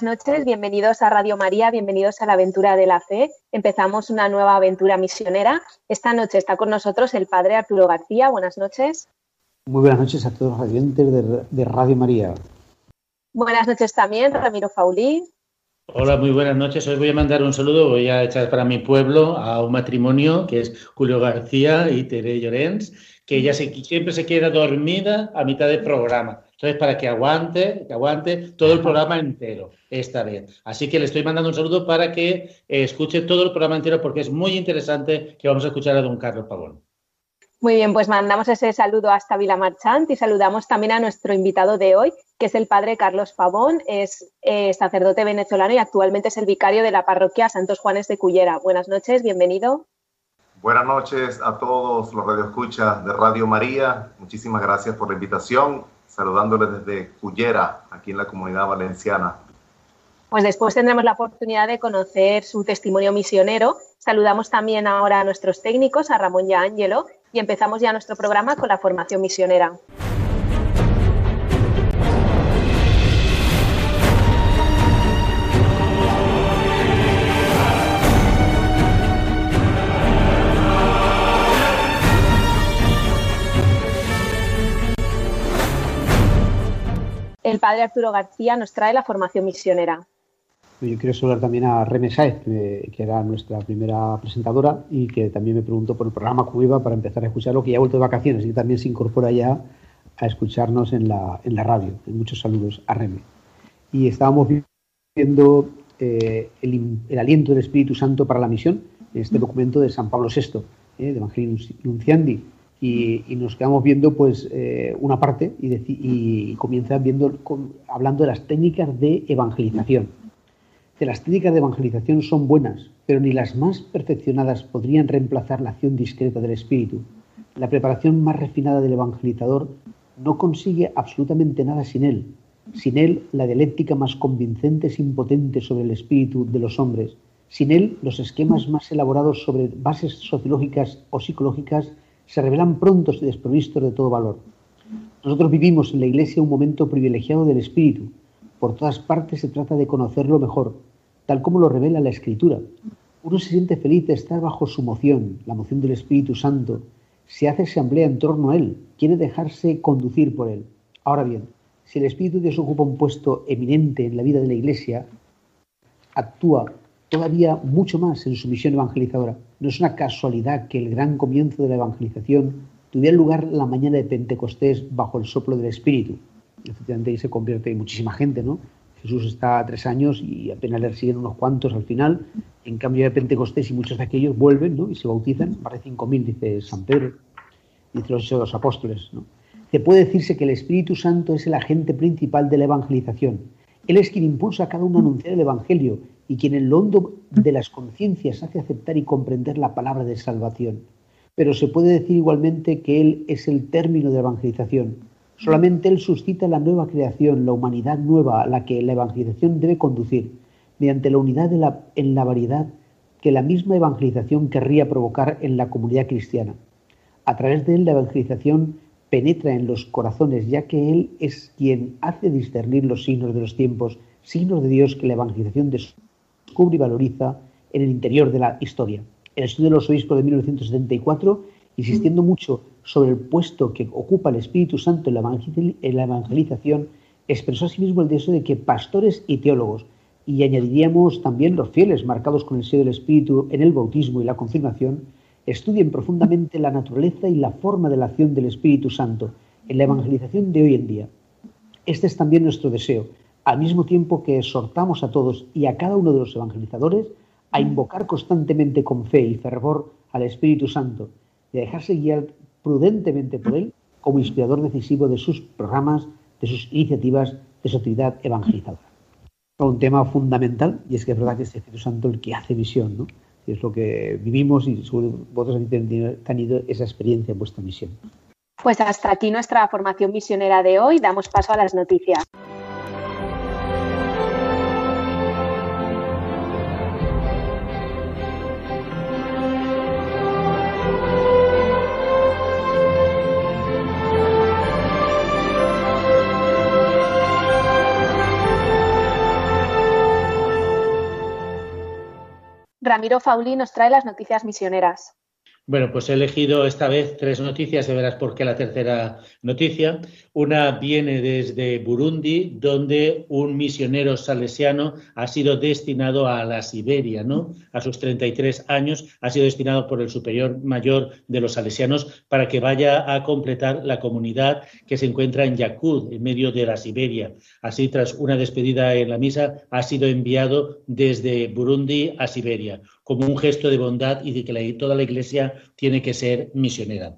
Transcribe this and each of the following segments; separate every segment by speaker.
Speaker 1: Buenas noches, bienvenidos a Radio María, bienvenidos a la aventura de la fe. Empezamos una nueva aventura misionera. Esta noche está con nosotros el padre Arturo García. Buenas noches.
Speaker 2: Muy buenas noches a todos los oyentes de, Radio María.
Speaker 1: Buenas noches también, Ramiro Faulí.
Speaker 3: Hola, muy buenas noches. Hoy voy a mandar un saludo, voy a echar para mi pueblo a un matrimonio que es Julio García y Tere Llorens, que ella siempre se queda dormida a mitad del programa. Entonces, para que aguante, que aguante todo el programa entero esta vez. Así que le estoy mandando un saludo para que eh, escuche todo el programa entero porque es muy interesante que vamos a escuchar a don Carlos Pavón.
Speaker 1: Muy bien, pues mandamos ese saludo hasta Vila Marchant y saludamos también a nuestro invitado de hoy, que es el padre Carlos Pavón, es eh, sacerdote venezolano y actualmente es el vicario de la parroquia Santos Juanes de Cullera. Buenas noches, bienvenido.
Speaker 4: Buenas noches a todos los radioescuchas de Radio María. Muchísimas gracias por la invitación saludándoles desde Cullera, aquí en la comunidad valenciana.
Speaker 1: Pues después tendremos la oportunidad de conocer su testimonio misionero. Saludamos también ahora a nuestros técnicos, a Ramón y a Ángelo, y empezamos ya nuestro programa con la formación misionera. El padre Arturo García nos trae la formación misionera.
Speaker 2: Yo quiero saludar también a Reme Saez, que era nuestra primera presentadora y que también me preguntó por el programa Cueva para empezar a escucharlo, que ya ha vuelto de vacaciones y también se incorpora ya a escucharnos en la, en la radio. Muchos saludos a Reme. Y estábamos viendo eh, el, aliento del Espíritu Santo para la misión, en este documento de San Pablo VI, eh, de Evangelio Nunciandi, y, nos quedamos viendo pues eh, una parte y, y comienzan viendo hablando de las técnicas de evangelización. Que las técnicas de evangelización son buenas, pero ni las más perfeccionadas podrían reemplazar la acción discreta del espíritu. La preparación más refinada del evangelizador no consigue absolutamente nada sin él. Sin él, la dialéctica más convincente es impotente sobre el espíritu de los hombres. Sin él, los esquemas más elaborados sobre bases sociológicas o psicológicas se revelan prontos y desprovistos de todo valor. Nosotros vivimos en la Iglesia un momento privilegiado del Espíritu. Por todas partes se trata de conocerlo mejor, tal como lo revela la Escritura. Uno se siente feliz de estar bajo su moción, la moción del Espíritu Santo. Se hace asamblea en torno a Él, quiere dejarse conducir por Él. Ahora bien, si el Espíritu de Dios ocupa un puesto eminente en la vida de la Iglesia, actúa todavía mucho más en su misión evangelizadora. No es una casualidad que el gran comienzo de la evangelización tuviera lugar la mañana de Pentecostés bajo el soplo del Espíritu. Efectivamente ahí se convierte muchísima gente, ¿no? Jesús está tres años y apenas le siguen unos cuantos al final. En cambio de Pentecostés y muchos de aquellos vuelven ¿no? y se bautizan. Más de 5.000, dice San Pedro, dice los, los apóstoles. ¿no? Se puede decirse que el Espíritu Santo es el agente principal de la evangelización. Él es quien impulsa a cada uno a anunciar el Evangelio y quien en lo hondo de las conciencias hace aceptar y comprender la palabra de salvación. Pero se puede decir igualmente que Él es el término de la evangelización. Solamente Él suscita la nueva creación, la humanidad nueva a la que la evangelización debe conducir, mediante la unidad en la variedad que la misma evangelización querría provocar en la comunidad cristiana. A través de Él la evangelización penetra en los corazones, ya que Él es quien hace discernir los signos de los tiempos, signos de Dios que la evangelización de descubre y valoriza en el interior de la historia. El estudio de los obispos de 1974, insistiendo mucho sobre el puesto que ocupa el Espíritu Santo en la evangelización, expresó asimismo el deseo de que pastores y teólogos, y añadiríamos también los fieles marcados con el sello del Espíritu en el bautismo y la confirmación, estudien profundamente la naturaleza y la forma de la acción del Espíritu Santo en la evangelización de hoy en día. Este es también nuestro deseo, al mismo tiempo que exhortamos a todos y a cada uno de los evangelizadores a invocar constantemente con fe y fervor al Espíritu Santo y a dejarse guiar prudentemente por Él como inspirador decisivo de sus programas, de sus iniciativas de su actividad evangelizadora. Un tema fundamental, y es que es verdad que es el Espíritu Santo el que hace visión, ¿no? es lo que vivimos y vosotros habéis tenido esa experiencia en vuestra misión.
Speaker 1: Pues hasta aquí nuestra formación misionera de hoy. Damos paso a las noticias. Ramiro Fauli nos trae las noticias misioneras.
Speaker 3: Bueno, pues he elegido esta vez tres noticias, de verás por qué la tercera noticia. Una viene desde Burundi, donde un misionero salesiano ha sido destinado a la Siberia, ¿no? A sus 33 años ha sido destinado por el superior mayor de los salesianos para que vaya a completar la comunidad que se encuentra en Yakud, en medio de la Siberia. Así, tras una despedida en la misa, ha sido enviado desde Burundi a Siberia como un gesto de bondad y de que toda la Iglesia tiene que ser misionera.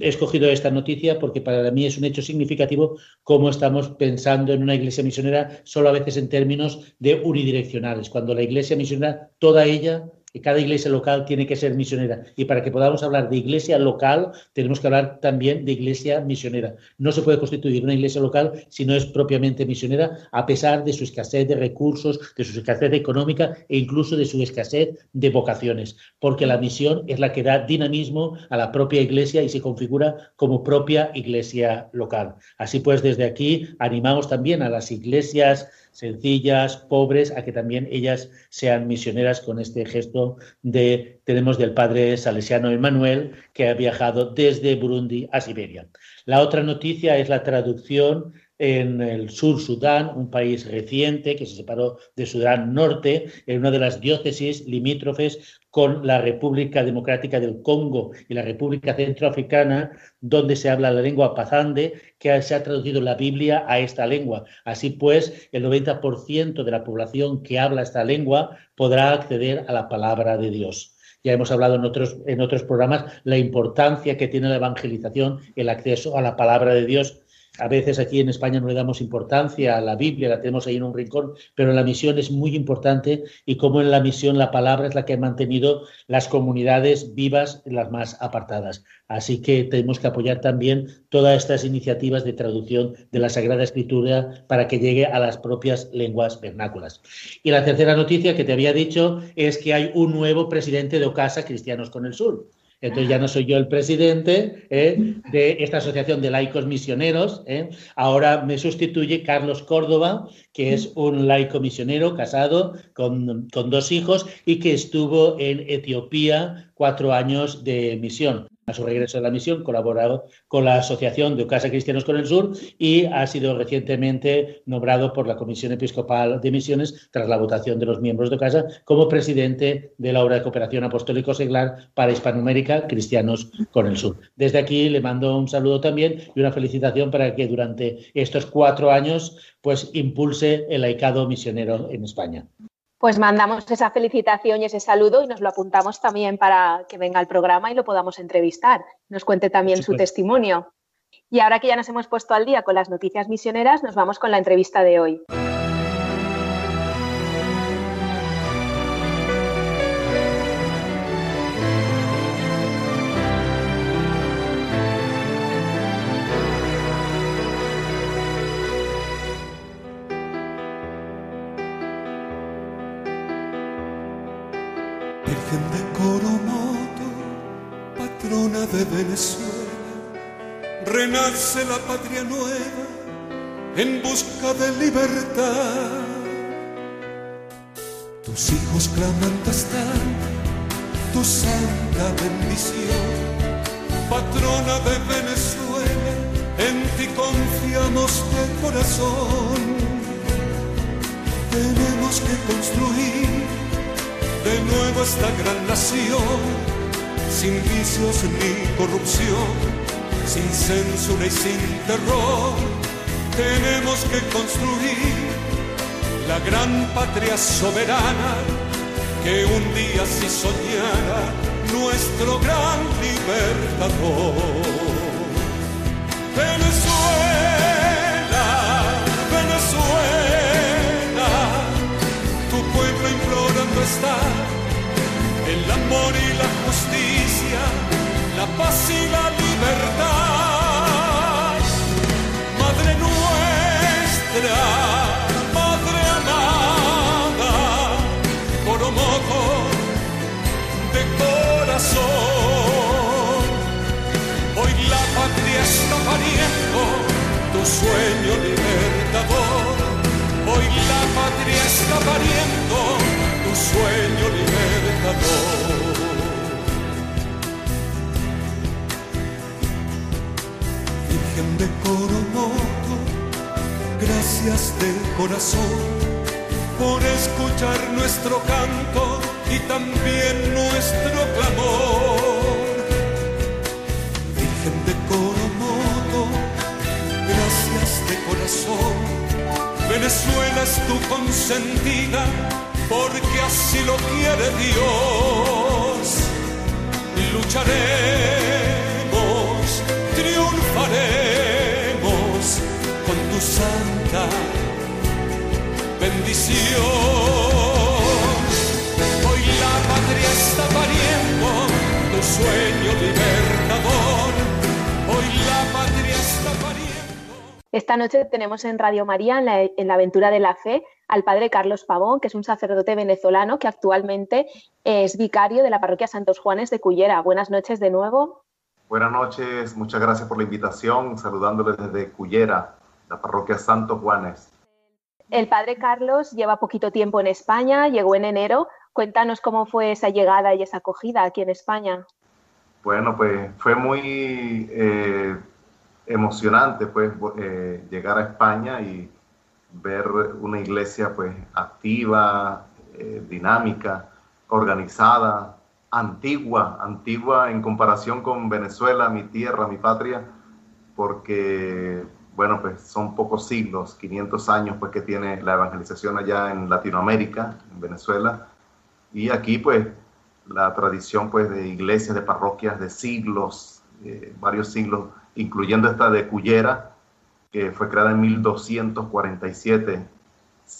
Speaker 3: He escogido esta noticia porque para mí es un hecho significativo cómo estamos pensando en una Iglesia misionera solo a veces en términos de unidireccionales, cuando la Iglesia misionera, toda ella que cada iglesia local tiene que ser misionera. Y para que podamos hablar de iglesia local, tenemos que hablar también de iglesia misionera. No se puede constituir una iglesia local si no es propiamente misionera, a pesar de su escasez de recursos, de su escasez económica e incluso de su escasez de vocaciones, porque la misión es la que da dinamismo a la propia iglesia y se configura como propia iglesia local. Así pues, desde aquí animamos también a las iglesias sencillas, pobres, a que también ellas sean misioneras con este gesto de tenemos del padre salesiano Emmanuel que ha viajado desde Burundi a Siberia. La otra noticia es la traducción en el sur Sudán, un país reciente que se separó de Sudán Norte, en una de las diócesis limítrofes con la República Democrática del Congo y la República Centroafricana, donde se habla la lengua pazande, que se ha traducido la Biblia a esta lengua. Así pues, el 90% de la población que habla esta lengua podrá acceder a la palabra de Dios. Ya hemos hablado en otros, en otros programas la importancia que tiene la evangelización, el acceso a la palabra de Dios a veces aquí en España no le damos importancia a la Biblia, la tenemos ahí en un rincón, pero la misión es muy importante y como en la misión la palabra es la que ha mantenido las comunidades vivas las más apartadas. Así que tenemos que apoyar también todas estas iniciativas de traducción de la Sagrada Escritura para que llegue a las propias lenguas vernáculas. Y la tercera noticia que te había dicho es que hay un nuevo presidente de Ocasa Cristianos con el Sur. Entonces ya no soy yo el presidente ¿eh? de esta asociación de laicos misioneros. ¿eh? Ahora me sustituye Carlos Córdoba, que es un laico misionero casado con, con dos hijos y que estuvo en Etiopía cuatro años de misión a su regreso de la misión, colaborado con la Asociación de Casa Cristianos con el Sur y ha sido recientemente nombrado por la Comisión Episcopal de Misiones, tras la votación de los miembros de Casa, como presidente de la obra de cooperación apostólico seglar para Hispanoamérica, Cristianos con el Sur. Desde aquí le mando un saludo también y una felicitación para que durante estos cuatro años pues impulse el laicado misionero en España
Speaker 1: pues mandamos esa felicitación y ese saludo y nos lo apuntamos también para que venga al programa y lo podamos entrevistar, nos cuente también su testimonio. Y ahora que ya nos hemos puesto al día con las noticias misioneras, nos vamos con la entrevista de hoy.
Speaker 5: Venezuela, renace la patria nueva en busca de libertad. Tus hijos clamando están tu santa bendición, patrona de Venezuela, en ti confiamos de corazón. Tenemos que construir de nuevo esta gran nación sin vicios ni corrupción, sin censura y sin terror. Tenemos que construir la gran patria soberana que un día sí soñara nuestro gran libertador. Venezuela, Venezuela, tu pueblo implorando está en amor y la justicia, la paz y la libertad. Madre nuestra, Madre amada, mojo de corazón. Hoy la patria está pariendo tu sueño libertador. Hoy la patria está pariendo tu sueño libertador. Virgen de Coromoto, gracias de corazón por escuchar nuestro canto y también nuestro clamor. Virgen de Coromoto, gracias de corazón Venezuela es tu consentida, porque así lo quiere Dios. Lucharemos, bendición. Hoy la patria está pariendo tu sueño libertador. Hoy la patria está pariendo.
Speaker 1: Esta noche tenemos en Radio María, en la, aventura de la fe, al padre Carlos Pavón, que es un sacerdote venezolano que actualmente es vicario de la parroquia Santos Juanes de Cullera. Buenas noches de nuevo.
Speaker 4: Buenas noches, muchas gracias por la invitación, saludándoles desde Cullera, la parroquia Santos Juanes.
Speaker 1: El padre Carlos lleva poquito tiempo en España, llegó en enero. Cuéntanos cómo fue esa llegada y esa acogida aquí en España.
Speaker 4: Bueno, pues fue muy eh, emocionante pues eh, llegar a España y ver una iglesia pues activa, eh, dinámica, organizada, antigua, antigua en comparación con Venezuela, mi tierra, mi patria, porque bueno, pues son pocos siglos, 500 años pues que tiene la evangelización allá en Latinoamérica, en Venezuela, y aquí pues la tradición pues de iglesias, de parroquias de siglos, eh, varios siglos incluyendo esta de Cullera, que fue creada en 1247.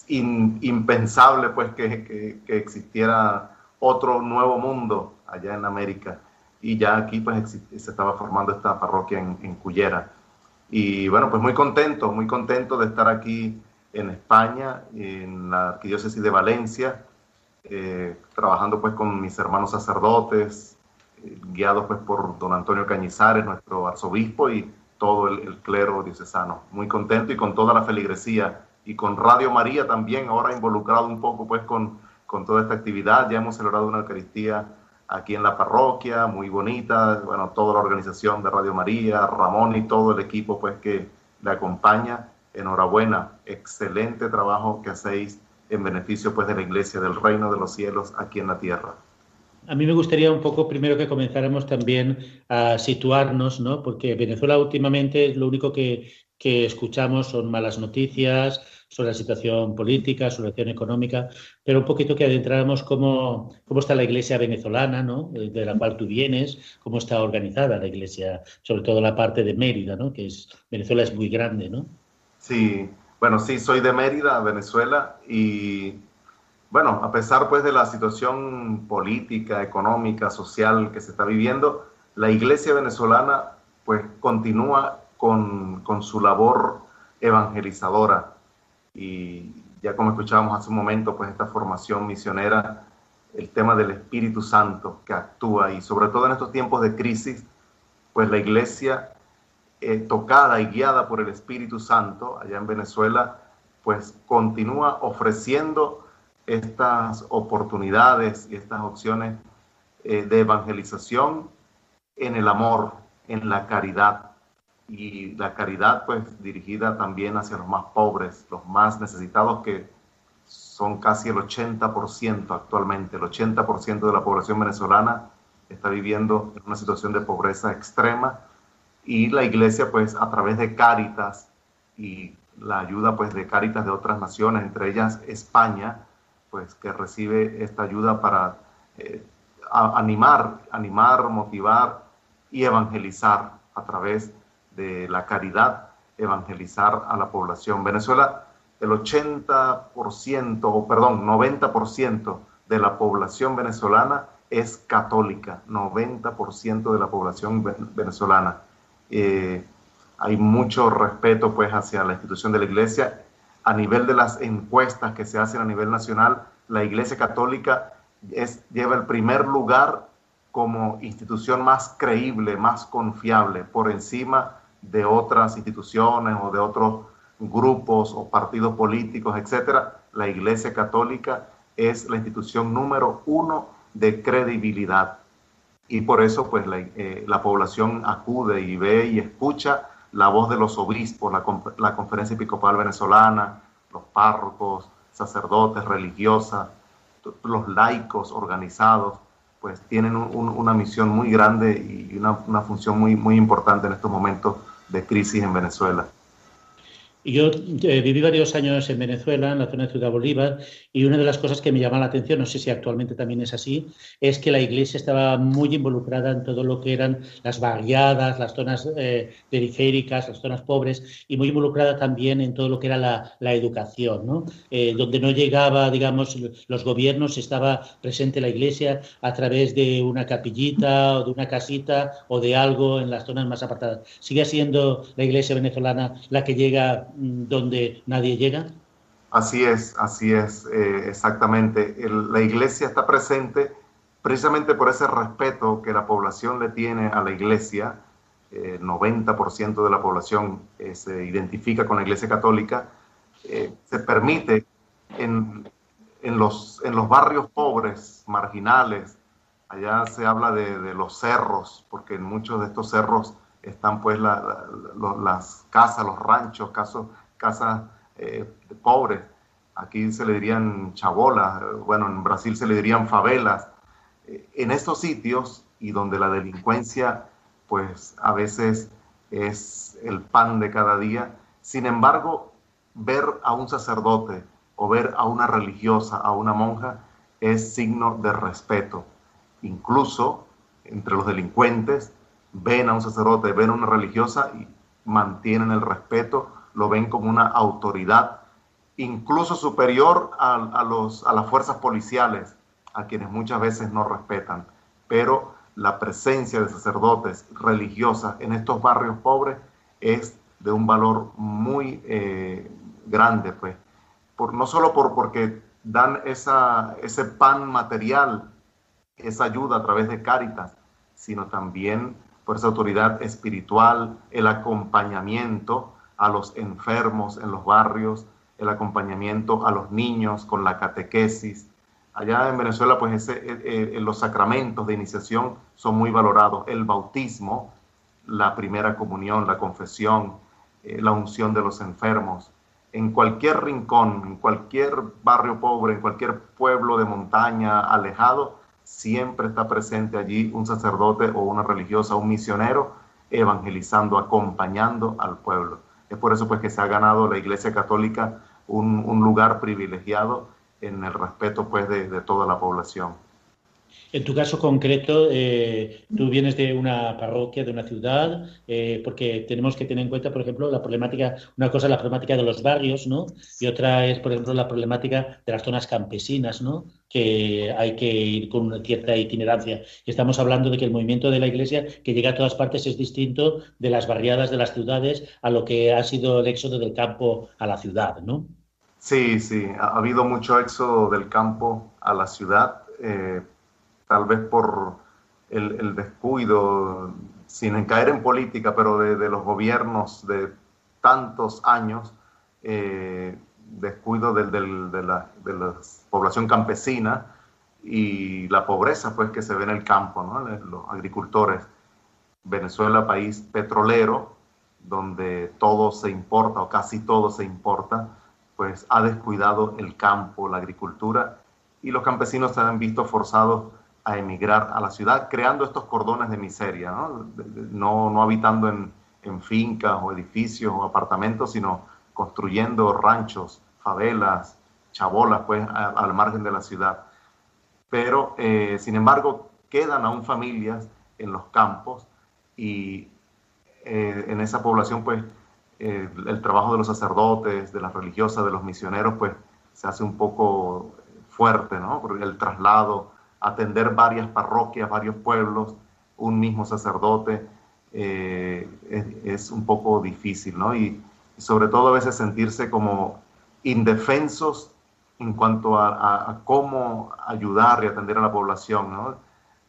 Speaker 4: impensable pues que, existiera otro nuevo mundo allá en América. Y ya aquí pues se estaba formando esta parroquia en, en Cullera. Y bueno, pues muy contento, muy contento de estar aquí en España, en la Arquidiócesis de Valencia, eh, trabajando pues con mis hermanos sacerdotes, guiados pues por don Antonio Cañizares, nuestro arzobispo, y todo el, clero diocesano. Muy contento y con toda la feligresía y con Radio María también, ahora involucrado un poco pues con, con toda esta actividad. Ya hemos celebrado una Eucaristía aquí en la parroquia, muy bonita, bueno, toda la organización de Radio María, Ramón y todo el equipo pues que le acompaña. Enhorabuena, excelente trabajo que hacéis en beneficio pues de la iglesia del reino de los cielos aquí en la tierra.
Speaker 3: A mí me gustaría un poco primero que comenzáramos también a situarnos, ¿no? Porque Venezuela últimamente lo único que, escuchamos son malas noticias sobre la situación política, sobre la situación económica, pero un poquito que adentráramos cómo, cómo está la iglesia venezolana, ¿no? De la cual tú vienes, cómo está organizada la iglesia, sobre todo la parte de Mérida, ¿no? Que es, Venezuela es muy grande, ¿no?
Speaker 4: Sí, bueno, sí, soy de Mérida, Venezuela, y bueno, a pesar pues de la situación política, económica, social que se está viviendo, la iglesia venezolana pues continúa con, su labor evangelizadora y ya como escuchábamos hace un momento pues esta formación misionera, el tema del Espíritu Santo que actúa y sobre todo en estos tiempos de crisis pues la iglesia eh, tocada y guiada por el Espíritu Santo allá en Venezuela pues continúa ofreciendo estas oportunidades y estas opciones eh, de evangelización en el amor, en la caridad. Y la caridad pues dirigida también hacia los más pobres, los más necesitados que son casi el 80% actualmente. El 80% de la población venezolana está viviendo en una situación de pobreza extrema y la iglesia pues a través de Cáritas y la ayuda pues de Cáritas de otras naciones, entre ellas España, pues que recibe esta ayuda para eh, animar, animar, motivar y evangelizar a través de la caridad, evangelizar a la población. Venezuela, el 80%, o perdón, 90% de la población venezolana es católica, 90% de la población venezolana. Eh, hay mucho respeto pues hacia la institución de la iglesia. A nivel de las encuestas que se hacen a nivel nacional, la iglesia católica es, lleva el primer lugar como institución más creíble, más confiable, por encima de otras instituciones o de otros grupos o partidos políticos, etcétera. La iglesia católica es la institución número uno de credibilidad. Y por eso, pues, la, eh, población acude y ve y escucha la voz de los obispos, la, la conferencia episcopal venezolana, los párrocos, sacerdotes, religiosas, los laicos organizados, pues tienen una misión muy grande y una, una función muy, muy importante en estos momentos de crisis en Venezuela.
Speaker 3: Yo eh, viví varios años en Venezuela, en la zona de Ciudad Bolívar, y una de las cosas que me llama la atención, no sé si actualmente también es así, es que la iglesia estaba muy involucrada en todo lo que eran las barriadas, las zonas eh, periféricas, las zonas pobres, y muy involucrada también en todo lo que era la, educación, ¿no? Eh, donde no llegaba, digamos, los gobiernos, estaba presente la iglesia a través de una capillita o de una casita o de algo en las zonas más apartadas. ¿Sigue siendo la iglesia venezolana la que llega donde nadie llega?
Speaker 4: Así es, así es, eh, exactamente. la iglesia está presente precisamente por ese respeto que la población le tiene a la iglesia. El 90% de la población eh, se identifica con la iglesia católica. Eh, se permite en, los, en los barrios pobres, marginales, allá se habla de, los cerros, porque en muchos de estos cerros están pues las casas, los ranchos, casos, casas eh, pobres. Aquí se le dirían chabolas, bueno, en Brasil se le dirían favelas. Eh, en estos sitios y donde la delincuencia pues a veces es el pan de cada día, sin embargo, ver a un sacerdote o ver a una religiosa, a una monja, es signo de respeto. Incluso entre los delincuentes ven a un sacerdote, ven a una religiosa y mantienen el respeto, lo ven como una autoridad, incluso superior a, los, a las fuerzas policiales, a quienes muchas veces no respetan. Pero la presencia de sacerdotes religiosas en estos barrios pobres es de un valor muy eh, grande, pues, no solo por, porque dan esa, ese pan material, esa ayuda a través de Cáritas, sino también por esa autoridad espiritual, el acompañamiento a los enfermos en los barrios, el acompañamiento a los niños con la catequesis. Allá en Venezuela, pues ese, eh, eh, los sacramentos de iniciación son muy valorados. El bautismo, la primera comunión, la confesión, eh, la unción de los enfermos. En cualquier rincón, en cualquier barrio pobre, en cualquier pueblo de montaña alejado, siempre está presente allí un sacerdote o una religiosa, un misionero, evangelizando, acompañando al pueblo. Es por eso pues que se ha ganado la Iglesia Católica un, lugar privilegiado en el respeto pues de toda la población.
Speaker 3: En tu caso concreto, eh, tú vienes de una parroquia, de una ciudad, eh, porque tenemos que tener en cuenta, por ejemplo, la problemática, una cosa es la problemática de los barrios, ¿no? Y otra es, por ejemplo, la problemática de las zonas campesinas, ¿no? Que hay que ir con una cierta itinerancia. Estamos hablando de que el movimiento de la Iglesia, que llega a todas partes, es distinto de las barriadas de las ciudades a lo que ha sido el éxodo del campo a la ciudad, ¿no?
Speaker 4: Sí, sí, ha habido mucho éxodo del campo a la ciudad. Eh, tal vez por el, descuido, sin caer en política, pero de, los gobiernos de tantos años, eh, descuido de, la, población campesina y la pobreza pues que se ve en el campo, los agricultores. Venezuela, país petrolero, donde todo se importa o casi todo se importa, pues ha descuidado el campo, la agricultura, y los campesinos se han visto forzados a emigrar a la ciudad, creando estos cordones de miseria, no, no, habitando en, fincas o edificios o apartamentos, sino construyendo ranchos, favelas, chabolas, pues, al margen de la ciudad. Pero, eh, sin embargo, quedan aún familias en los campos y eh, en esa población, pues, eh, el trabajo de los sacerdotes, de las religiosas, de los misioneros, pues, se hace un poco fuerte, ¿no? Porque el traslado atender varias parroquias, varios pueblos, un mismo sacerdote, eh, es, un poco difícil, ¿no? Y, sobre todo a veces sentirse como indefensos en cuanto a, cómo ayudar y atender a la población, ¿no?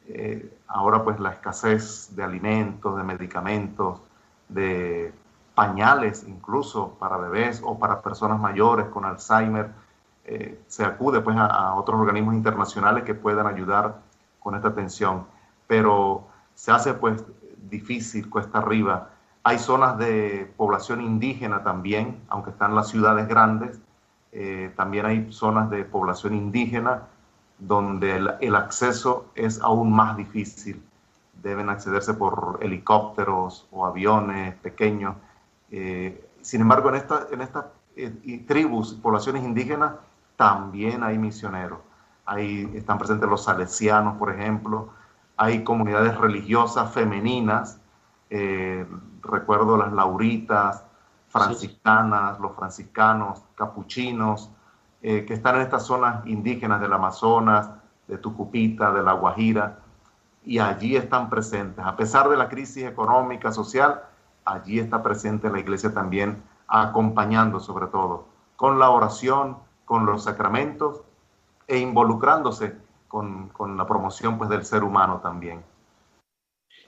Speaker 4: Eh, ahora pues la escasez de alimentos, de medicamentos, de pañales incluso para bebés o para personas mayores con Alzheimer, eh, se acude pues a, otros organismos internacionales que puedan ayudar con esta atención. Pero se hace pues difícil, cuesta arriba. Hay zonas de población indígena también, aunque están las ciudades grandes, eh, también hay zonas de población indígena donde el, acceso es aún más difícil. Deben accederse por helicópteros o aviones pequeños. Eh, sin embargo, en, en estas eh, tribus, poblaciones indígenas, también hay misioneros. Ahí están presentes los salesianos, por ejemplo. Hay comunidades religiosas femeninas. Eh, recuerdo las lauritas, franciscanas, los franciscanos, capuchinos, eh, que están en estas zonas indígenas del Amazonas, de Tucupita, de La Guajira, y allí están presentes. A pesar de la crisis económica, social, allí está presente la iglesia también acompañando sobre todo con la oración, con los sacramentos e involucrándose con, con la promoción pues, del ser humano también.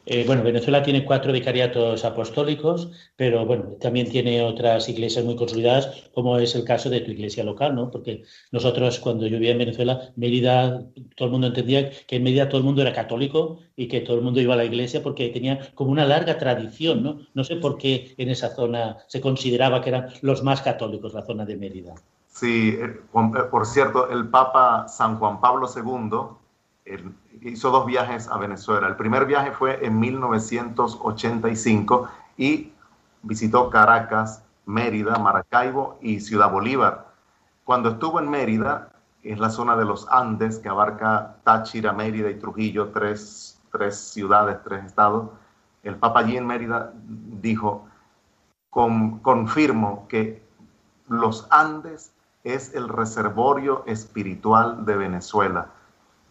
Speaker 3: Eh, bueno, Venezuela tiene cuatro vicariatos apostólicos, pero bueno, también tiene otras iglesias muy consolidadas, como es el caso de tu iglesia local, ¿no? Porque nosotros, cuando yo vivía en Venezuela, Mérida, todo el mundo entendía que en Mérida todo el mundo era católico y que todo el mundo iba a la iglesia porque tenía como una larga tradición, ¿no? No sé por qué en esa zona se consideraba que eran los más católicos, la zona de Mérida.
Speaker 4: Sí, eh, eh, por cierto, el Papa San Juan Pablo II hizo dos viajes a Venezuela. El primer viaje fue en 1985 y visitó Caracas, Mérida, Maracaibo y Ciudad Bolívar. Cuando estuvo en Mérida, es la zona de los Andes que abarca Táchira, Mérida y Trujillo, tres, tres ciudades, tres estados, el Papa allí en Mérida dijo, con, confirmo que los Andes es el reservorio espiritual de Venezuela,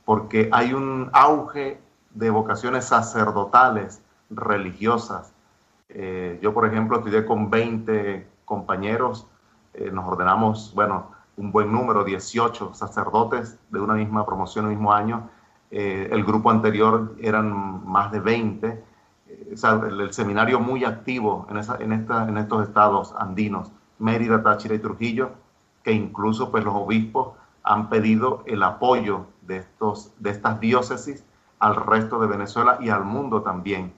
Speaker 4: porque hay un auge de vocaciones sacerdotales, religiosas. Eh, yo, por ejemplo, estudié con 20 compañeros, eh, nos ordenamos, bueno, un buen número, 18 sacerdotes de una misma promoción, el mismo año. Eh, el grupo anterior eran más de 20. O sea, el, seminario muy activo en, en estos estados andinos, Mérida, Táchira y Trujillo que incluso pues los obispos han pedido el apoyo de, estos, de estas diócesis al resto de Venezuela y al mundo también.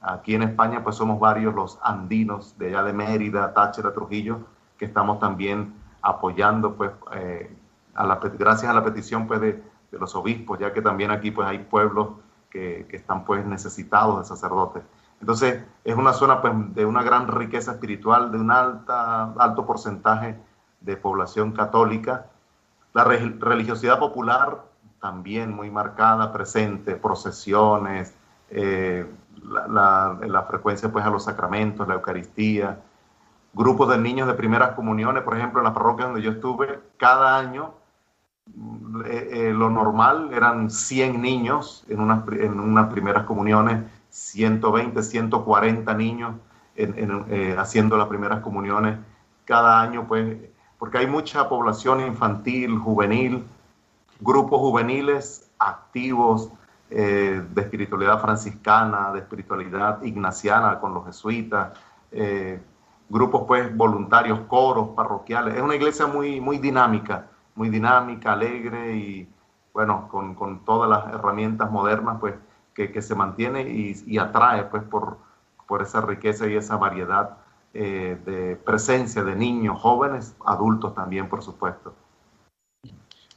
Speaker 4: Aquí en España pues somos varios los andinos de allá de Mérida, Táchira, Trujillo, que estamos también apoyando pues eh, a la, gracias a la petición pues de, de, los obispos, ya que también aquí pues hay pueblos que, que, están pues necesitados de sacerdotes. Entonces es una zona pues de una gran riqueza espiritual, de un alta, alto porcentaje de población católica. La religiosidad popular también muy marcada, presente, procesiones, eh, la, frecuencia pues a los sacramentos, la Eucaristía, grupos de niños de primeras comuniones, por ejemplo, en la parroquia donde yo estuve, cada año eh, eh, lo normal eran 100 niños en unas, en unas primeras comuniones, 120, 140 niños haciendo las primeras comuniones. Cada año pues porque hay mucha población infantil, juvenil, grupos juveniles activos eh, de espiritualidad franciscana, de espiritualidad ignaciana con los jesuitas, eh, grupos pues voluntarios, coros parroquiales. Es una iglesia muy, muy dinámica, muy dinámica, alegre y bueno, con, con todas las herramientas modernas pues que, que se mantiene y, y, atrae pues por, por esa riqueza y esa variedad eh, de presencia de niños, jóvenes, adultos también, por supuesto.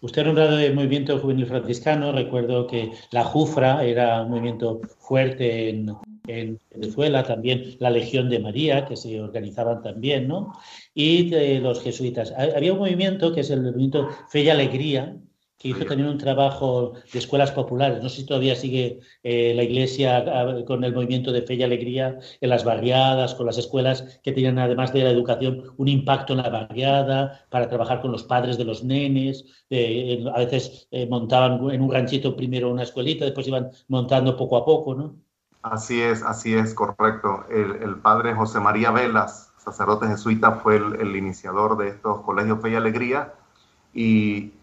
Speaker 3: Usted ha nombrado el movimiento juvenil franciscano. Recuerdo que la Jufra era un movimiento fuerte en, Venezuela, también la Legión de María, que se organizaban también, ¿no? Y de los jesuitas. Había un movimiento que es el movimiento Fe y Alegría, que hizo también un trabajo de escuelas populares. No sé si todavía sigue eh, la Iglesia con el movimiento de fe y alegría en las barriadas, con las escuelas que tenían, además de la educación, un impacto en la barriada para trabajar con los padres de los nenes. a veces eh, montaban en un ranchito primero una escuelita, después iban montando poco a poco, ¿no?
Speaker 4: Así es, así es, correcto. El, padre José María Velas, sacerdote jesuita, fue el, el iniciador de estos colegios Fe y Alegría y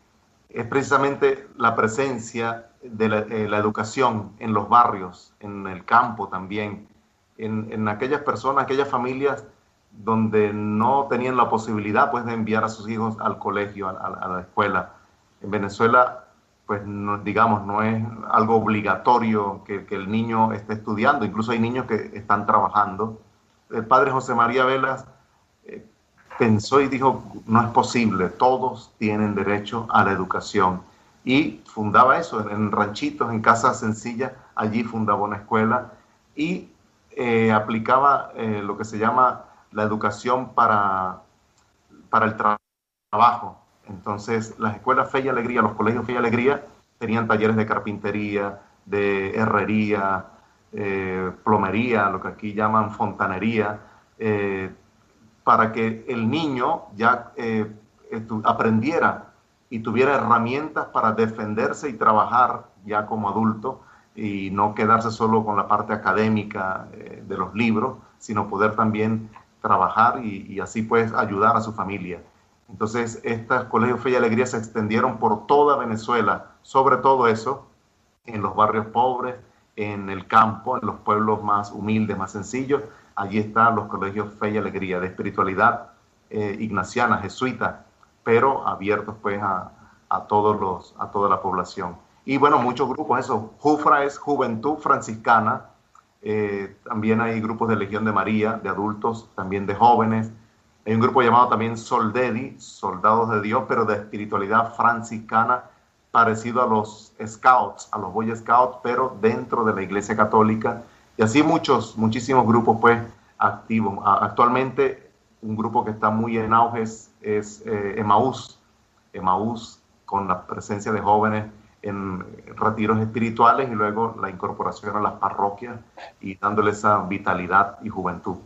Speaker 4: es precisamente la presencia de eh, la, educación en los barrios, en el campo también, en, aquellas personas, aquellas familias donde no tenían la posibilidad pues, de enviar a sus hijos al colegio, a, la escuela. En Venezuela, pues no, digamos, no es algo obligatorio que, que, el niño esté estudiando, incluso hay niños que están trabajando. El padre José María Velas pensó y dijo, no es posible, todos tienen derecho a la educación. Y fundaba eso en ranchitos, en casas sencillas, allí fundaba una escuela y eh, aplicaba eh, lo que se llama la educación para, para el trabajo. Entonces, las escuelas Fe y Alegría, los colegios Fe y Alegría, tenían talleres de carpintería, de herrería, eh, plomería, lo que aquí llaman fontanería, para que el niño ya eh, aprendiera y tuviera herramientas para defenderse y trabajar ya como adulto y no quedarse solo con la parte académica eh, de los libros, sino poder también trabajar y, así pues ayudar a su familia. Entonces, estos colegios Fe y Alegría se extendieron por toda Venezuela, sobre todo eso, en los barrios pobres, en el campo, en los pueblos más humildes, más sencillos, allí están los colegios Fe y Alegría, de espiritualidad eh, ignaciana, jesuita, pero abiertos pues a, todos los, a toda la población. Y bueno, muchos grupos, eso, Jufra es Juventud Franciscana, eh, también hay grupos de Legión de María, de adultos, también de jóvenes. Hay un grupo llamado también Soldedi, Soldados de Dios, pero de espiritualidad franciscana, parecido a los Scouts, a los Boy Scouts, pero dentro de la Iglesia Católica y así muchos, muchísimos grupos pues activos. Actualmente un grupo que está muy en auge es, es eh, con la presencia de jóvenes en retiros espirituales y luego la incorporación a las parroquias y dándole esa vitalidad y juventud.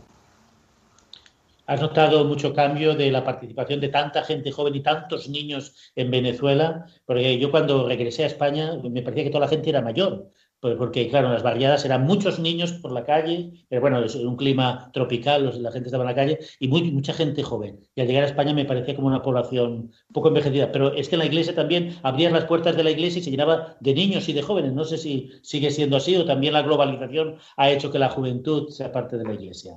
Speaker 3: ¿Has notado mucho cambio de la participación de tanta gente joven y tantos niños en Venezuela? Porque yo cuando regresé a España me parecía que toda la gente era mayor. Porque, claro, las barriadas eran muchos niños por la calle, pero bueno, es un clima tropical, la gente estaba en la calle, y mucha gente joven. Y al llegar a España me parecía como una población poco envejecida. Pero es que en la iglesia también abrían las puertas de la iglesia y se llenaba de niños y de jóvenes. No sé si sigue siendo así o también la globalización ha hecho que la juventud sea parte de la iglesia.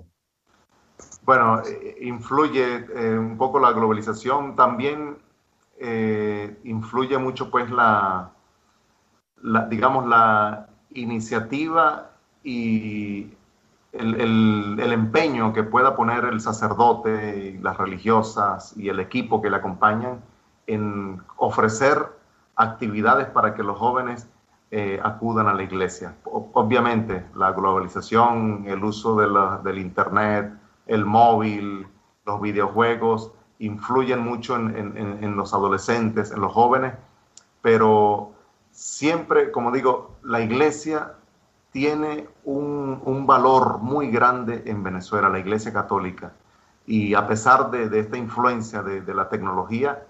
Speaker 4: Bueno, eh, influye eh, un poco la globalización, también eh, influye mucho pues la digamos, la iniciativa y el, empeño que pueda poner el sacerdote y las religiosas y el equipo que le acompañan en ofrecer actividades para que los jóvenes eh, acudan a la iglesia. Obviamente, la globalización, el uso del Internet, el móvil, los videojuegos, influyen mucho en los adolescentes, en los jóvenes, pero siempre, como digo, la iglesia tiene un, valor muy grande en Venezuela, la iglesia católica. Y a pesar de, esta influencia de, la tecnología,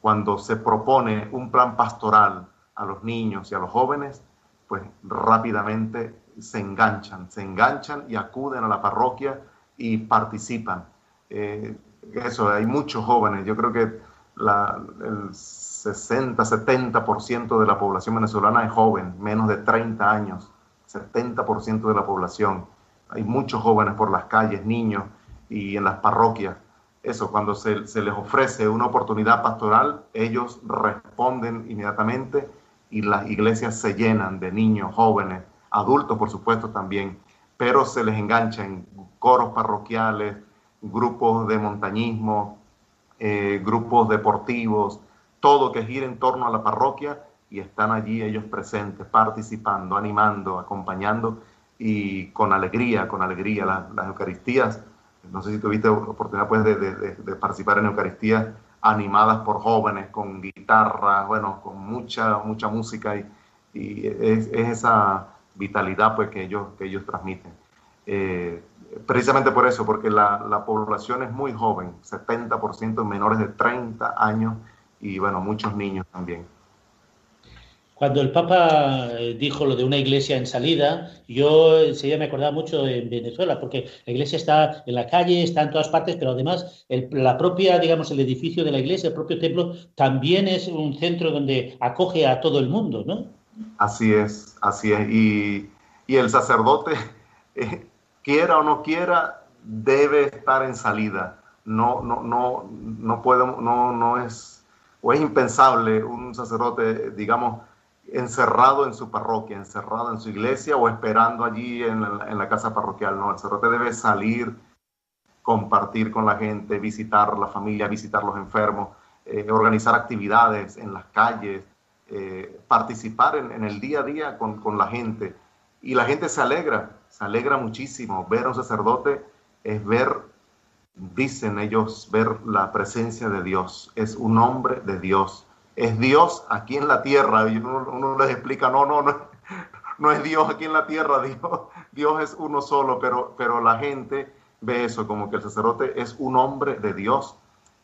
Speaker 4: cuando se propone un plan pastoral a los niños y a los jóvenes, pues rápidamente se enganchan, se enganchan y acuden a la parroquia y participan. Eh, eso, hay muchos jóvenes, yo creo que el 60-70% de la población venezolana es joven, menos de 30 años, 70% de la población. Hay muchos jóvenes por las calles, niños y en las parroquias. Eso, cuando se, les ofrece una oportunidad pastoral, ellos responden inmediatamente y las iglesias se llenan de niños, jóvenes, adultos por supuesto también, pero se les engancha en coros parroquiales, grupos de montañismo, eh, grupos deportivos, todo que gira en torno a la parroquia y están allí ellos presentes, participando, animando, acompañando y con alegría, con alegría las, Eucaristías. No sé si tuviste oportunidad pues, de, participar en Eucaristía. animadas por jóvenes con guitarra, bueno, con mucha, mucha música y, es, esa vitalidad pues, que, ellos, que ellos transmiten. Eh, precisamente por eso, porque la, la, población es muy joven, 70% menores de 30 años y bueno, muchos niños también.
Speaker 3: Cuando el Papa eh, dijo lo de una iglesia en salida, yo enseguida me acordaba mucho en Venezuela, porque la iglesia está en la calle, está en todas partes, pero además la propia, digamos, el edificio de la iglesia, el propio templo, también es un centro donde acoge a todo el mundo, ¿no?
Speaker 4: Así es, así es. Y, y el sacerdote, eh, quiera o no quiera, debe estar en salida. No, no, no, no puede, no, no es, o es impensable un sacerdote, digamos, encerrado en su parroquia, encerrado en su iglesia o esperando allí en la, casa parroquial. No, el sacerdote debe salir, compartir con la gente, visitar la familia, visitar los enfermos, eh, organizar actividades en las calles, eh, participar en, el día a día con, con, la gente. Y la gente se alegra, se alegra muchísimo. Ver a un sacerdote es ver, dicen ellos, ver la presencia de Dios. Es un hombre de Dios es Dios aquí en la tierra. Y uno, les explica, no, no, no, no es Dios aquí en la tierra, Dios, Dios es uno solo, pero, pero la gente ve eso como que el sacerdote es un hombre de Dios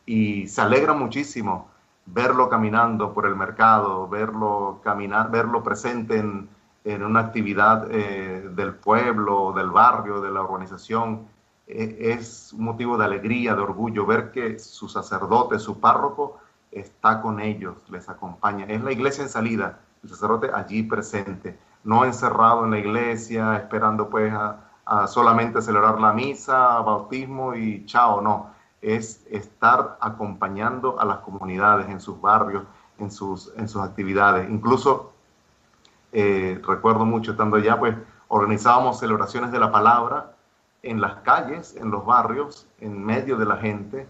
Speaker 4: y se alegra muchísimo verlo caminando por el mercado, verlo caminar, verlo presente en, en una actividad eh, del pueblo, del barrio, de la organización. E, es un motivo de alegría, de orgullo, ver que su sacerdote, su párroco, está con ellos, les acompaña. Es la iglesia en salida, el sacerdote allí presente, no encerrado en la iglesia esperando pues a, solamente celebrar la misa, bautismo y chao, no. Es estar acompañando a las comunidades en sus barrios, en sus, en sus actividades. Incluso eh, recuerdo mucho estando allá, pues organizábamos celebraciones de la palabra en las calles, en los barrios, en medio de la gente.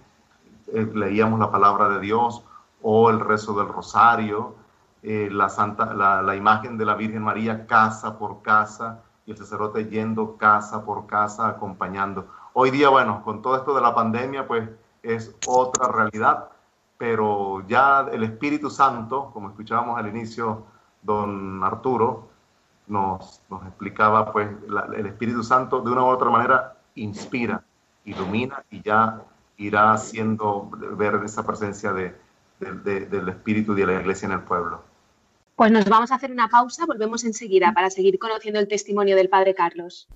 Speaker 4: Eh, leíamos la palabra de Dios o el rezo del rosario, eh, la, Santa, la, imagen de la Virgen María casa por casa y el sacerdote yendo casa por casa acompañando. Hoy día, bueno, con todo esto de la pandemia, pues es otra realidad, pero ya el Espíritu Santo, como escuchábamos al inicio, don Arturo, nos, explicaba, pues el Espíritu Santo de una u otra manera inspira, ilumina y ya irá haciendo ver esa presencia de, del espíritu de la iglesia en el pueblo.
Speaker 6: Pues nos vamos a hacer una pausa, volvemos enseguida para seguir conociendo el testimonio del Padre Carlos.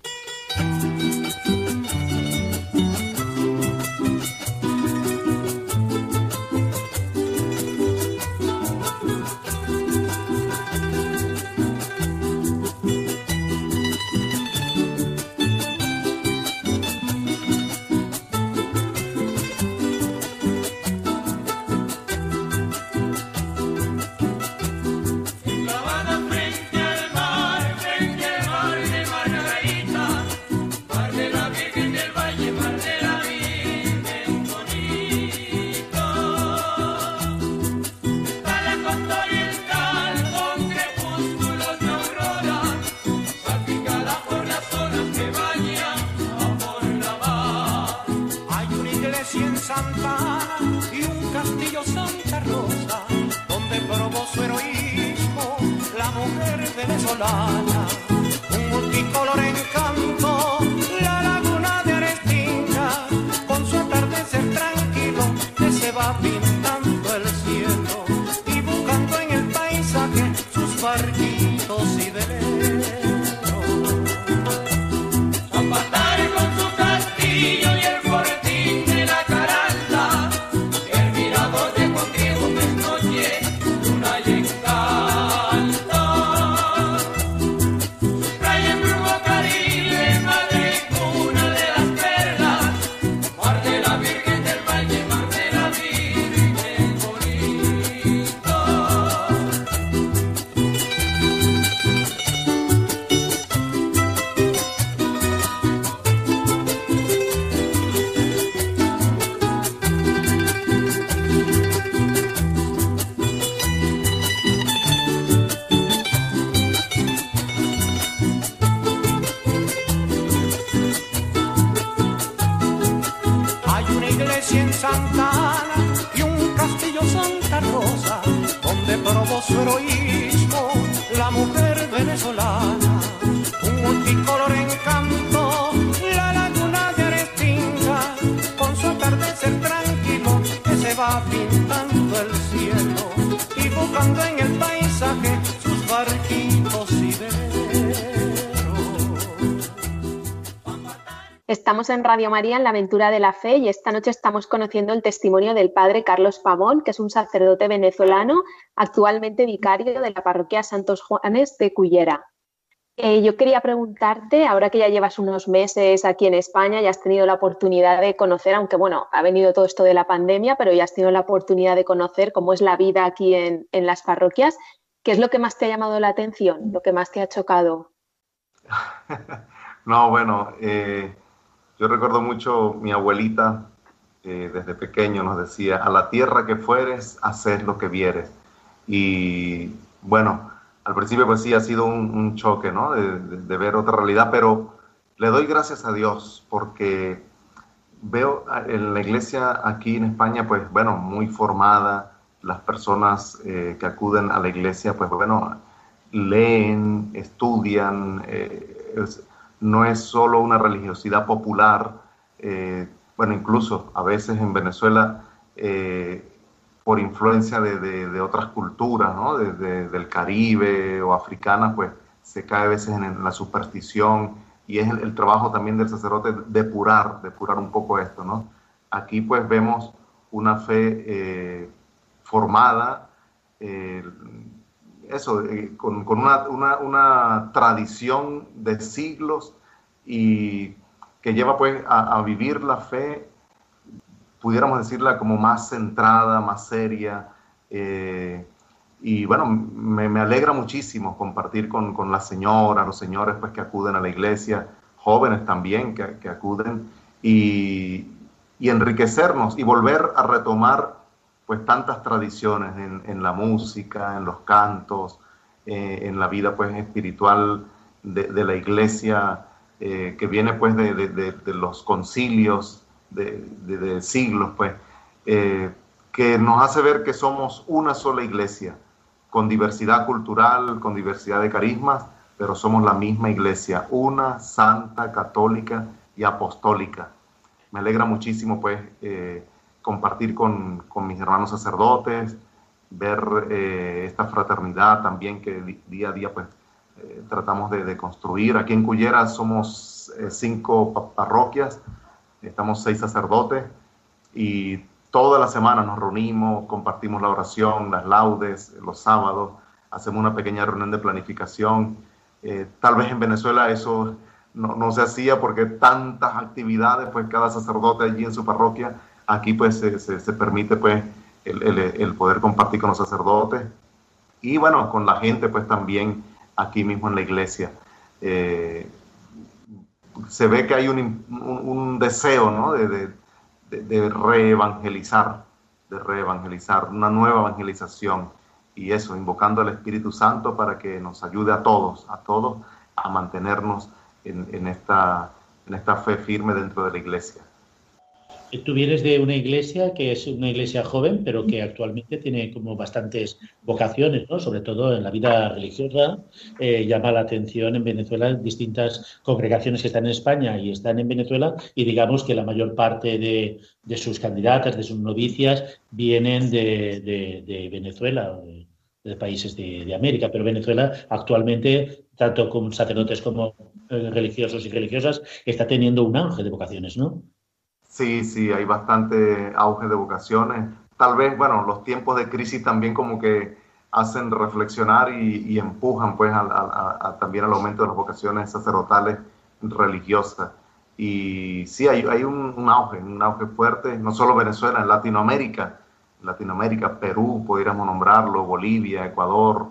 Speaker 5: En
Speaker 1: Radio María en la aventura de la fe y esta noche estamos conociendo el testimonio del padre Carlos Pavón, que es un sacerdote venezolano, actualmente vicario de la parroquia Santos Juanes de Cullera. Eh, yo quería preguntarte, ahora que ya llevas unos meses aquí en España y has tenido la oportunidad de conocer, aunque bueno, ha venido todo esto de la pandemia, pero ya has tenido la oportunidad de conocer cómo es la vida aquí en, en las parroquias, ¿qué es lo que más te ha llamado la atención, lo que más te ha chocado?
Speaker 4: no, bueno, eh, yo recuerdo mucho mi abuelita, eh, desde pequeño nos decía, a la tierra que fueres, haces lo que vieres. Y bueno, al principio pues sí ha sido un, choque, ¿no? De, ver otra realidad, pero le doy gracias a Dios porque veo en la iglesia aquí en España, pues bueno, muy formada, las personas eh, que acuden a la iglesia, pues bueno, leen, estudian, eh, no es solo una religiosidad popular, eh, bueno, incluso a veces en Venezuela, eh, por influencia de, otras culturas, ¿no? del Caribe o africanas, pues se cae a veces en la superstición y es el, trabajo también del sacerdote depurar, depurar un poco esto, ¿no? Aquí pues vemos una fe eh, formada, eso, eh, con, una, tradición de siglos y que lleva pues a, vivir la fe, pudiéramos decirla como más centrada, más seria. Eh, y bueno, me, alegra muchísimo compartir con, con la señora, los señores pues que acuden a la iglesia, jóvenes también que, acuden, y, y enriquecernos y volver a retomar pues tantas tradiciones en, la música, en los cantos, eh, en la vida pues espiritual de, la iglesia, eh, que viene pues de, los concilios de, siglos, pues, eh, que nos hace ver que somos una sola iglesia, con diversidad cultural, con diversidad de carismas, pero somos la misma iglesia, una santa, católica y apostólica. Me alegra muchísimo pues compartir con, con mis hermanos sacerdotes, ver eh, esta fraternidad también que día a día pues eh, tratamos de, de, construir. Aquí en Cullera somos eh, cinco parroquias, estamos seis sacerdotes y toda la semana nos reunimos, compartimos la oración, las laudes, los sábados, hacemos una pequeña reunión de planificación. tal vez en Venezuela eso no, no, se hacía porque tantas actividades, pues cada sacerdote allí en su parroquia Aquí pues se, permite pues el, poder compartir con los sacerdotes y bueno, con la gente pues también aquí mismo en la iglesia. Eh, se ve que hay un, deseo ¿no? de, de, reevangelizar, de reevangelizar, una nueva evangelización y eso, invocando al Espíritu Santo para que nos ayude a todos, a todos a mantenernos en, esta, en esta fe firme dentro de la iglesia.
Speaker 3: Tú vienes de una iglesia que es una iglesia joven, pero que actualmente tiene como bastantes vocaciones, ¿no? sobre todo en la vida religiosa. Eh, llama la atención en Venezuela distintas congregaciones que están en España y están en Venezuela y digamos que la mayor parte de, sus candidatas, de sus novicias, vienen de, Venezuela, de, países de, América. Pero Venezuela actualmente, tanto con sacerdotes como eh, religiosos y religiosas, está teniendo un auge de vocaciones, ¿no?
Speaker 4: Sí, sí, hay bastante auge de vocaciones. Tal vez, bueno, los tiempos de crisis también como que hacen reflexionar y, empujan pues también al aumento de las vocaciones sacerdotales religiosas. Y sí, hay, un, auge, un auge fuerte, no solo Venezuela, en Latinoamérica, Latinoamérica, Perú, podríamos nombrarlo, Bolivia, Ecuador,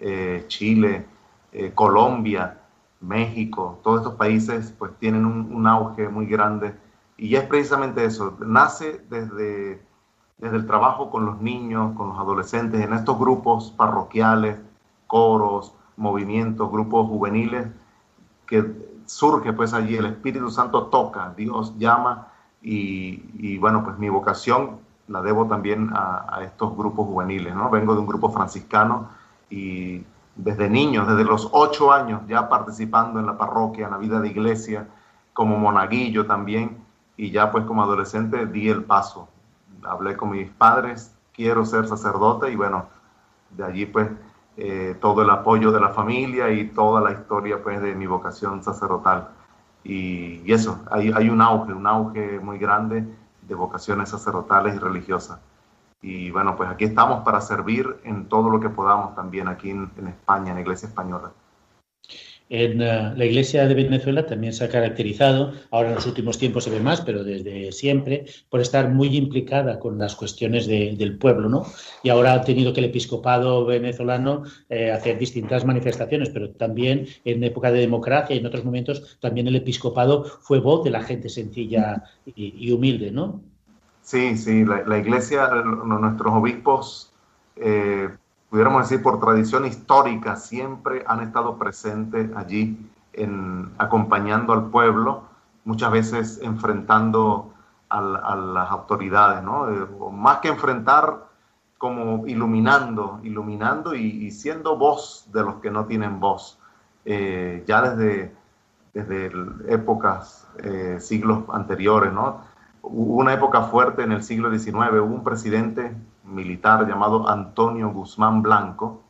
Speaker 4: eh, Chile, eh, Colombia, México, todos estos países pues tienen un auge muy grande y es precisamente eso, nace desde, desde el trabajo con los niños, con los adolescentes, en estos grupos parroquiales, coros, movimientos, grupos juveniles, que surge pues allí, el Espíritu Santo toca, Dios llama y, bueno, pues mi vocación la debo también a, estos grupos juveniles, ¿no? Vengo de un grupo franciscano y desde niños, desde los ocho años, ya participando en la parroquia, en la vida de iglesia, como monaguillo también, y ya pues como adolescente di el paso. Hablé con mis padres, quiero ser sacerdote y bueno, de allí pues eh, todo el apoyo de la familia y toda la historia pues de mi vocación sacerdotal. Y, eso, hay, hay un auge, un auge muy grande de vocaciones sacerdotales y religiosas. Y bueno, pues aquí estamos para servir en todo lo que podamos también aquí en, España, en la Iglesia Española.
Speaker 3: En eh, la Iglesia de Venezuela también se ha caracterizado, ahora en los últimos tiempos se ve más, pero desde siempre, por estar muy implicada con las cuestiones del pueblo, ¿no? Y ahora ha tenido que el episcopado venezolano eh, hacer distintas manifestaciones, pero también en época de democracia y en otros momentos también el episcopado fue voz de la gente sencilla y, humilde, ¿no?
Speaker 4: Sí, sí, la, Iglesia, nuestros obispos... Eh, pudiéramos decir por tradición histórica, siempre han estado presentes allí en, acompañando al pueblo, muchas veces enfrentando a, las autoridades, ¿no? Eh, más que enfrentar, como iluminando, iluminando y, siendo voz de los que no tienen voz. Eh, ya desde, desde épocas, eh, siglos anteriores, ¿no? Hubo una época fuerte en el siglo XIX, hubo un presidente militar llamado Antonio Guzmán Blanco,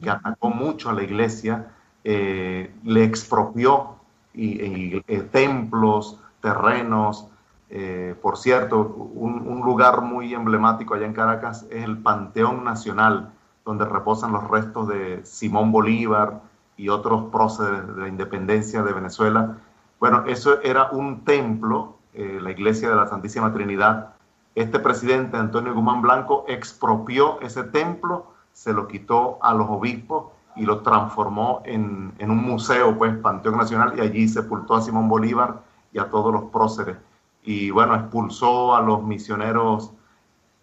Speaker 4: que atacó mucho a la iglesia, eh, le expropió y, eh, templos, terrenos. Eh, por cierto, un, lugar muy emblemático allá en Caracas es el Panteón Nacional, donde reposan los restos de Simón Bolívar y otros próceres de la independencia de Venezuela. Bueno, eso era un templo, la iglesia de la Santísima Trinidad, este presidente Antonio Guzmán Blanco expropió ese templo, se lo quitó a los obispos y lo transformó en, un museo, pues, Panteón Nacional, y allí sepultó a Simón Bolívar y a todos los próceres. Y bueno, expulsó a los misioneros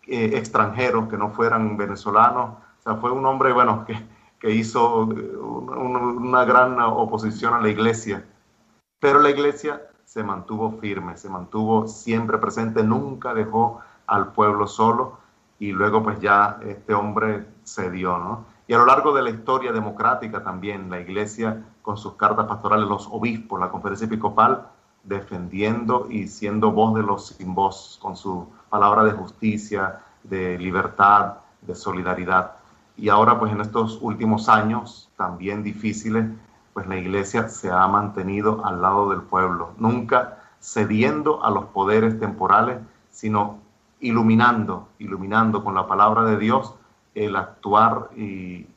Speaker 4: eh, extranjeros que no fueran venezolanos. O sea, fue un hombre, bueno, que, hizo eh, una gran oposición a la iglesia. Pero la iglesia se mantuvo firme, se mantuvo siempre presente, nunca dejó al pueblo solo y luego pues ya este hombre cedió, ¿no? Y a lo largo de la historia democrática también, la iglesia con sus cartas pastorales, los obispos, la conferencia episcopal, defendiendo y siendo voz de los sin voz, con su palabra de justicia, de libertad, de solidaridad. Y ahora pues en estos últimos años, también difíciles, pues la iglesia se ha mantenido al lado del pueblo, nunca cediendo a los poderes temporales, sino iluminando, iluminando con la palabra de Dios el actuar y,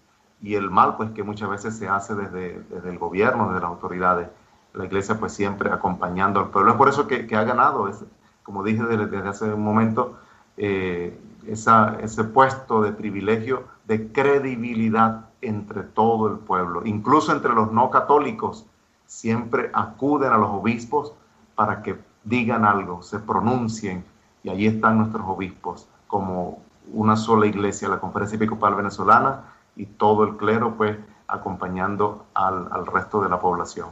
Speaker 4: el mal, pues que muchas veces se hace desde, el gobierno, desde las autoridades. La iglesia pues siempre acompañando al pueblo. Es por eso que, ha ganado, como dije desde, hace un momento, eh, ese puesto de privilegio, de credibilidad entre todo el pueblo, incluso entre los no católicos, siempre acuden a los obispos para que digan algo, se pronuncien, y allí están nuestros obispos como una sola iglesia, la Conferencia Episcopal Venezolana y todo el clero, pues acompañando al, resto de la población.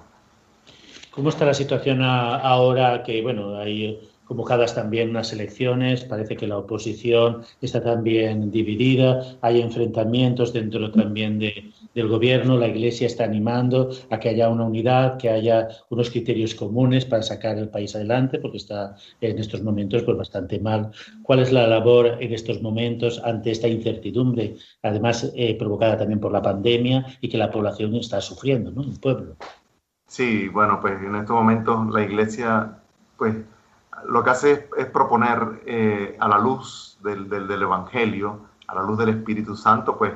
Speaker 3: ¿Cómo está la situación ahora que, bueno, hay convocadas también unas elecciones, parece que la oposición está también dividida, hay enfrentamientos dentro también de, del gobierno, la Iglesia está animando a que haya una unidad, que haya unos criterios comunes para sacar el país adelante, porque está en estos momentos pues, bastante mal. ¿Cuál es la labor en estos momentos ante esta incertidumbre, además eh, provocada también por la pandemia y que la población está sufriendo, ¿no? El pueblo.
Speaker 4: Sí, bueno, pues en estos momentos la Iglesia, pues lo que hace es, proponer eh, a la luz del, del, Evangelio, a la luz del Espíritu Santo, pues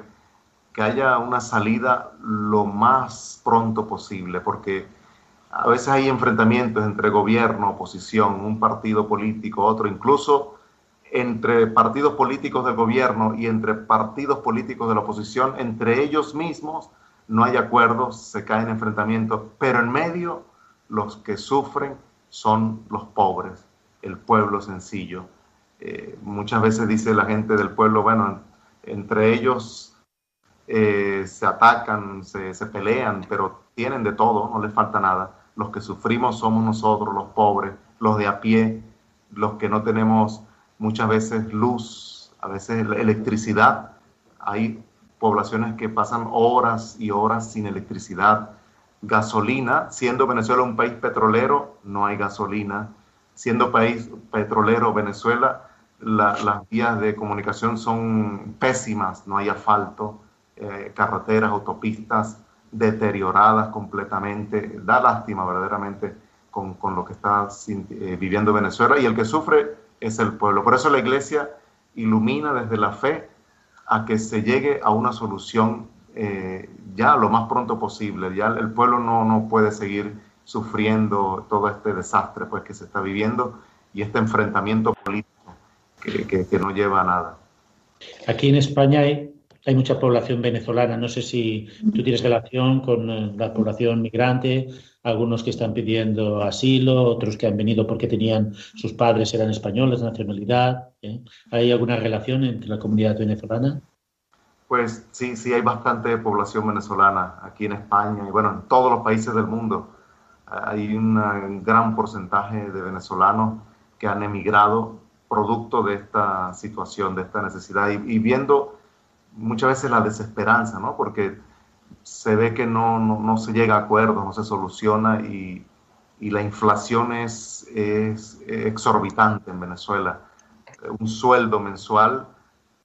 Speaker 4: que haya una salida lo más pronto posible, porque a veces hay enfrentamientos entre gobierno, oposición, un partido político, otro, incluso entre partidos políticos del gobierno y entre partidos políticos de la oposición, entre ellos mismos no hay acuerdos, se caen enfrentamientos, pero en medio los que sufren son los pobres, el pueblo sencillo. Eh, muchas veces dice la gente del pueblo, bueno, entre ellos eh, se atacan, se, se, pelean, pero tienen de todo, no les falta nada. Los que sufrimos somos nosotros, los pobres, los de a pie, los que no tenemos muchas veces luz, a veces electricidad. Hay poblaciones que pasan horas y horas sin electricidad. Gasolina, siendo Venezuela un país petrolero, no hay gasolina. Siendo país petrolero Venezuela, las vías de comunicación son pésimas, no hay asfalto, eh, carreteras, autopistas deterioradas completamente. Da lástima verdaderamente con, con lo que está eh, viviendo Venezuela y el que sufre es el pueblo. Por eso la iglesia ilumina desde la fe a que se llegue a una solución eh, ya lo más pronto posible. Ya el pueblo no, no puede seguir sufriendo todo este desastre pues, que se está viviendo y este enfrentamiento político que, que, que no lleva a nada.
Speaker 3: Aquí en España hay hay mucha población venezolana. No sé si tú tienes relación con eh, la población migrante, algunos que están pidiendo asilo, otros que han venido porque tenían sus padres eran españoles nacionalidad. ¿eh? ¿Hay alguna relación entre la comunidad venezolana?
Speaker 4: Pues sí, sí hay bastante población venezolana aquí en España y bueno, en todos los países del mundo. Hay un gran porcentaje de venezolanos que han emigrado producto de esta situación, de esta necesidad y, y viendo muchas veces la desesperanza, ¿no? Porque se ve que no, no, se llega a acuerdos, no se soluciona y, y la inflación es, es, exorbitante en Venezuela. Un sueldo mensual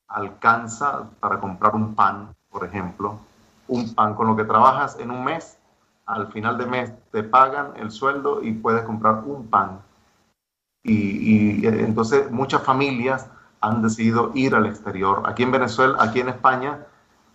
Speaker 4: alcanza para comprar un pan, por ejemplo, un pan con lo que trabajas en un mes, al final de mes te pagan el sueldo y puedes comprar un pan. Y, y entonces muchas familias han decidido ir al exterior. Aquí en Venezuela, aquí en España,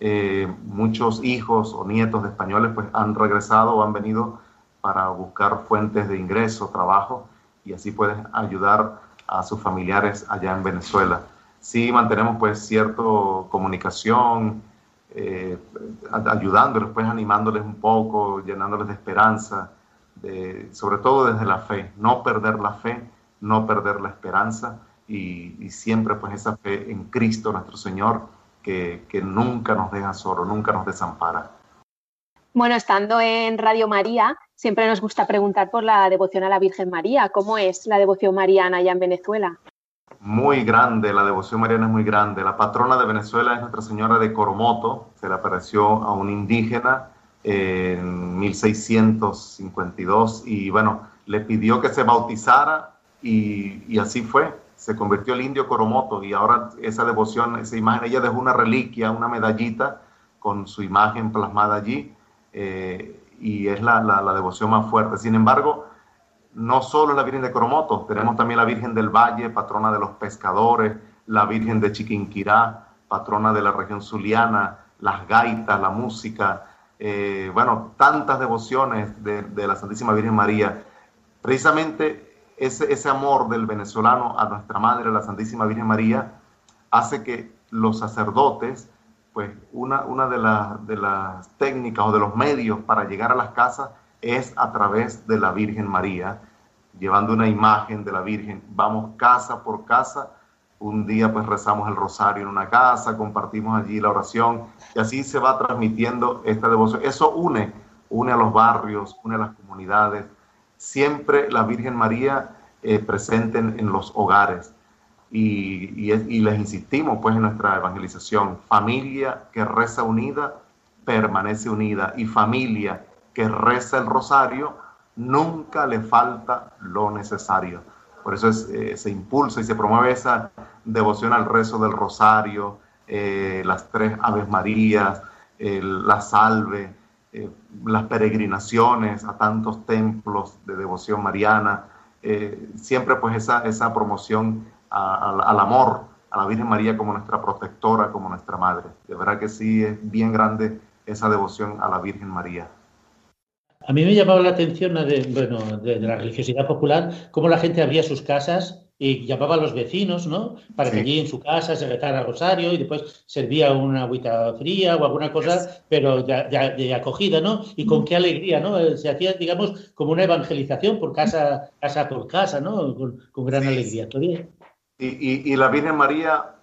Speaker 4: eh, muchos hijos o nietos de españoles pues han regresado o han venido para buscar fuentes de ingreso, trabajo y así pueden ayudar a sus familiares allá en Venezuela. Sí mantenemos pues cierta comunicación, eh, ayudándoles, pues animándoles un poco, llenándoles de esperanza, sobre todo desde la fe, no perder la fe, no perder la esperanza y, siempre pues esa fe en Cristo nuestro Señor que, que nunca nos deja solo, nunca nos desampara.
Speaker 1: Bueno, estando en Radio María, siempre nos gusta preguntar por la devoción a la Virgen María. ¿Cómo es la devoción mariana allá en Venezuela?
Speaker 4: Muy grande, la devoción mariana es muy grande. La patrona de Venezuela es Nuestra Señora de Coromoto, se le apareció a un indígena en 1652 y bueno, le pidió que se bautizara y, así fue se convirtió el indio Coromoto y ahora esa devoción, esa imagen, ella dejó una reliquia, una medallita con su imagen plasmada allí eh, y es la, la, devoción más fuerte. Sin embargo, no solo la Virgen de Coromoto, tenemos también la Virgen del Valle, patrona de los pescadores, la Virgen de Chiquinquirá, patrona de la región zuliana, las gaitas, la música, eh, bueno, tantas devociones de, la Santísima Virgen María. Precisamente ese, ese amor del venezolano a nuestra Madre, la Santísima Virgen María, hace que los sacerdotes, pues una, una de, de las técnicas o de los medios para llegar a las casas es a través de la Virgen María, llevando una imagen de la Virgen. Vamos casa por casa, un día pues rezamos el rosario en una casa, compartimos allí la oración y así se va transmitiendo esta devoción. Eso une, une a los barrios, une a las comunidades, siempre la Virgen María eh, presente en, los hogares. Y, les insistimos pues en nuestra evangelización, familia que reza unida, permanece unida. Y familia que reza el rosario, nunca le falta lo necesario. Por eso eh, se impulsa y se promueve esa devoción al rezo del rosario, eh, las tres Aves Marías, la salve, eh, las peregrinaciones a tantos templos de devoción mariana, eh, siempre pues esa, esa promoción al amor, a la Virgen María como nuestra protectora, como nuestra madre. De verdad que sí es bien grande esa devoción a la Virgen María.
Speaker 3: A mí me llamaba la atención de, bueno, de, la religiosidad popular, cómo la gente abría sus casas y llamaba a los vecinos, ¿no? Para que allí en su casa se rezara el rosario y después servía una agüita fría o alguna cosa, pero de, acogida, ¿no? Y con qué alegría, ¿no? Eh, se hacía, digamos, como una evangelización por casa, casa por casa, ¿no? Con, gran alegría.
Speaker 4: Y, y, la Virgen María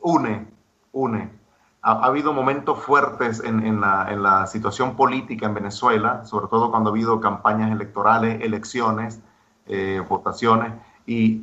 Speaker 4: une, une. Ha, habido momentos fuertes en, en, la, en la situación política en Venezuela, sobre todo cuando ha habido campañas electorales, elecciones, eh, votaciones, y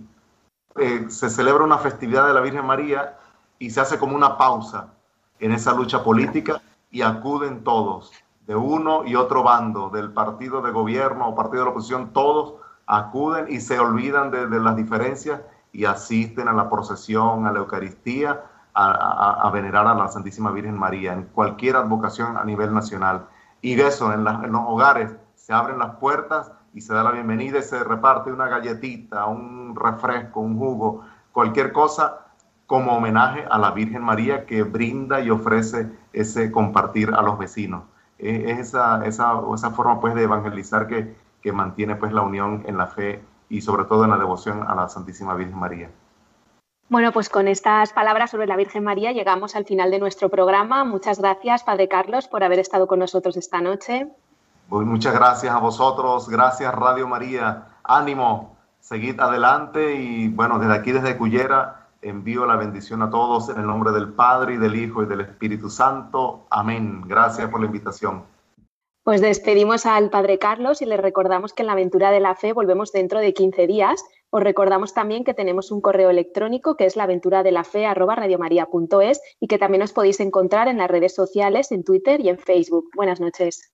Speaker 4: eh, se celebra una festividad de la Virgen María y se hace como una pausa en esa lucha política y acuden todos, de uno y otro bando, del partido de gobierno o partido de la oposición, todos acuden y se olvidan de, las diferencias y asisten a la procesión, a la Eucaristía, a, venerar a la Santísima Virgen María en cualquier advocación a nivel nacional. Y de eso, en, los hogares se abren las puertas y se da la bienvenida y se reparte una galletita, un refresco, un jugo, cualquier cosa como homenaje a la Virgen María que brinda y ofrece ese compartir a los vecinos. Es esa, esa, esa forma pues de evangelizar que, que mantiene pues la unión en la fe y sobre todo en la devoción a la Santísima Virgen María.
Speaker 1: Bueno, pues con estas palabras sobre la Virgen María llegamos al final de nuestro programa. Muchas gracias, Padre Carlos, por haber estado con nosotros esta noche.
Speaker 4: muchas gracias a vosotros, gracias Radio María, ánimo, seguid adelante y bueno, desde aquí, desde Cuyera, envío la bendición a todos en el nombre del Padre y del Hijo y del Espíritu Santo. Amén. Gracias por la invitación.
Speaker 1: Pues despedimos al Padre Carlos y le recordamos que en la aventura de la fe volvemos dentro de 15 días. Os recordamos también que tenemos un correo electrónico que es la aventura de la fe y que también os podéis encontrar en las redes sociales, en Twitter y en Facebook. Buenas noches.